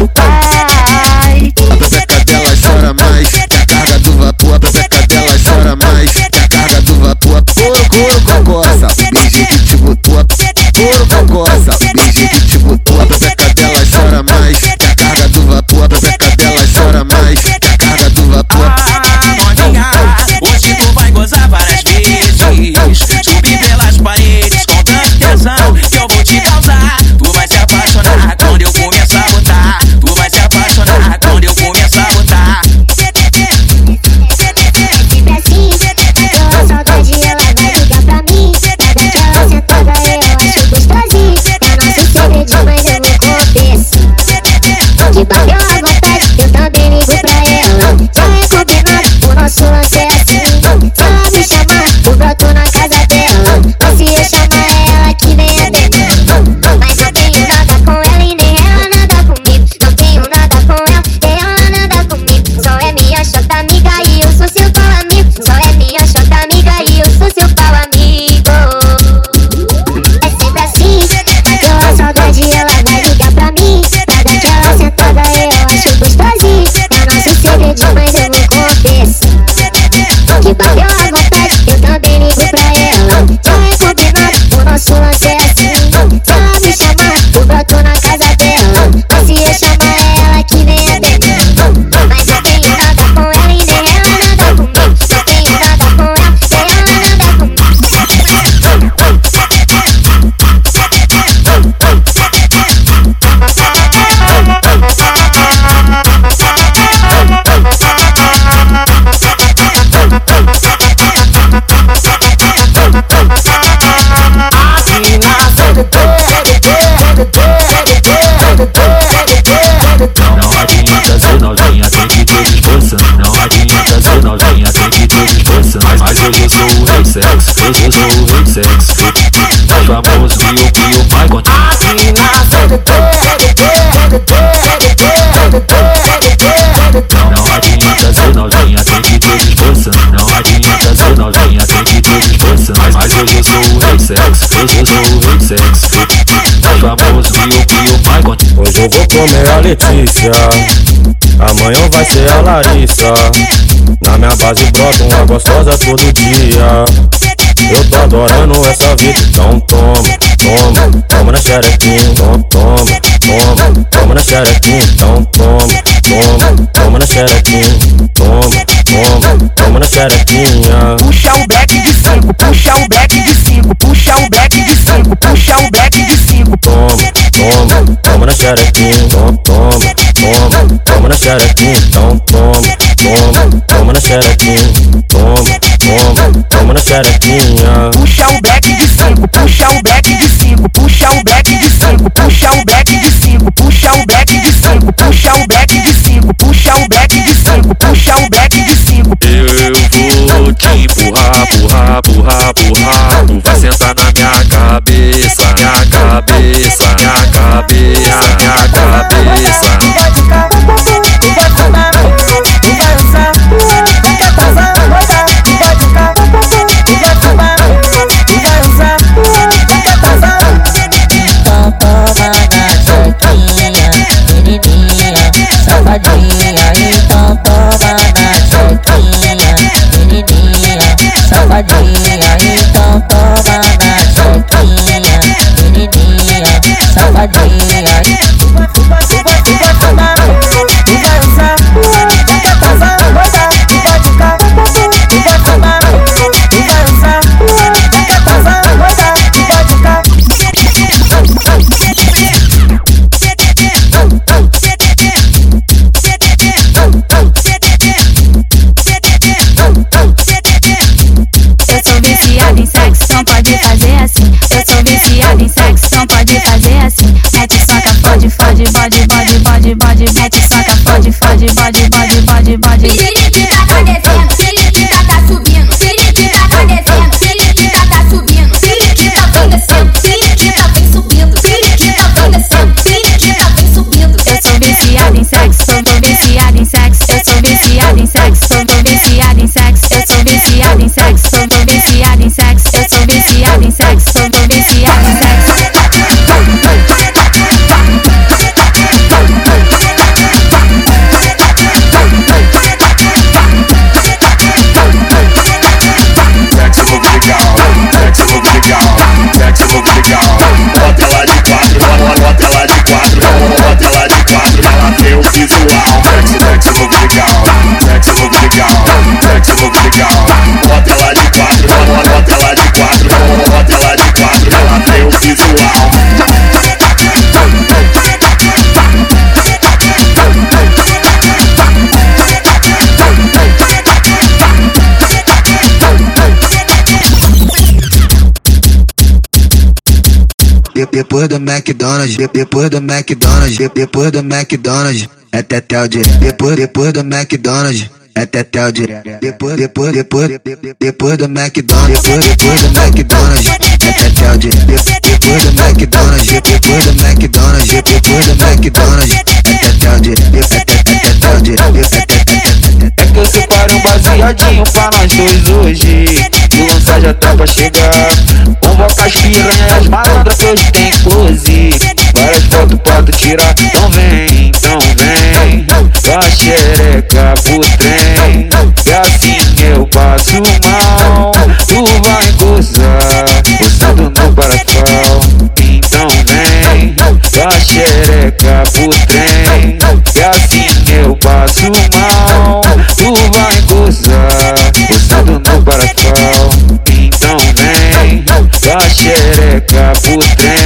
do. A pepeca dela chora mais, que a carga do vapor. A pepeca dela chora mais, que a carga do vapor. Couro, couro, cocosa, o beijo que te botou. Couro, cocosa, o beijo que te botou. A pepeca dela chora mais. Que bateu Não adianta ser novinha, tem que ter disposição. Não adianta ser novinha, tem que ter disposição. Mas, hoje eu sou o rei sexo, hoje eu sou sexo. Mais famoso que o que o pai conta. Não adianta ser novinha, tem que ter disposição. Não adianta ser novinha, tem que sexo, eu sou o rei eu vou comer a Letícia, amanhã vai ser a Larissa. Na minha base brota uma gostosa todo dia. Eu tô adorando essa vida, então toma, toma, toma na xerequinha, toma, toma, toma, toma na xerequinha, então toma, toma, toma na xerequinha, toma, toma, toma na xerequinha. Puxa o back de cinco, puxa o back de cinco, puxa o toma, toma na xerequinha, toma, toma, toma, toma na xerequinha, então toma, toma, toma na xerequinha, toma, toma, toma na xerequinha. Puxa o back de cinco, puxa o back de cinco, puxa o back de cinco, puxa o back de cinco, puxa o back de cinco, puxa o back de cinco, puxa o back de cinco, puxa o back de cinco. Eu vou te empurrar, empurrar, empurrar. Tu vai sentar na minha cabeça, minha cabeça, minha cabeça, minha cabeça. Sou viciada em sexo, então pode fazer assim. Eu sou viciada em sexo, então pode fazer assim. Mete soca, fode, fode, bode, bode, bode, bode. Mete soca, fode, fode, bode, bode, bode, bode. Felipe tá descendo, Felipe tá subindo, Felipe tá descendo, Felipe tá subindo, Felipe tá descendo, tá vem subindo, Felipe tá descendo, tá vem subindo. Eu sou viciada em sexo, tô viciada em sexo. Eu sou viciada em sexo, sou viciada em sexo. Eu sou viciada em sexo. Depois do McDonald's, de- depois do McDonald's, de- depois do McDonald's, é tetel direto. Depois, depois do McDonald's, é tetel direto. Depois, depois, depois, de- de- depois do McDonald's, depois, depois do McDonald's, é tetel direto. De- Depois do McDonald's, de- depois do McDonald's, de- depois do McDonald's, é tetel direto. É te- tetel direto. É é que eu separo um baseadinho pra nós dois hoje O lançar já tá pra chegar Piranha e as malandras hoje tem close Várias fotos pra tu tirar. Então vem, então vem. Dá xereca pro trem. E assim eu passo mal Tu vai gozar. Gozando no barafal Então vem Dá xereca barafal Então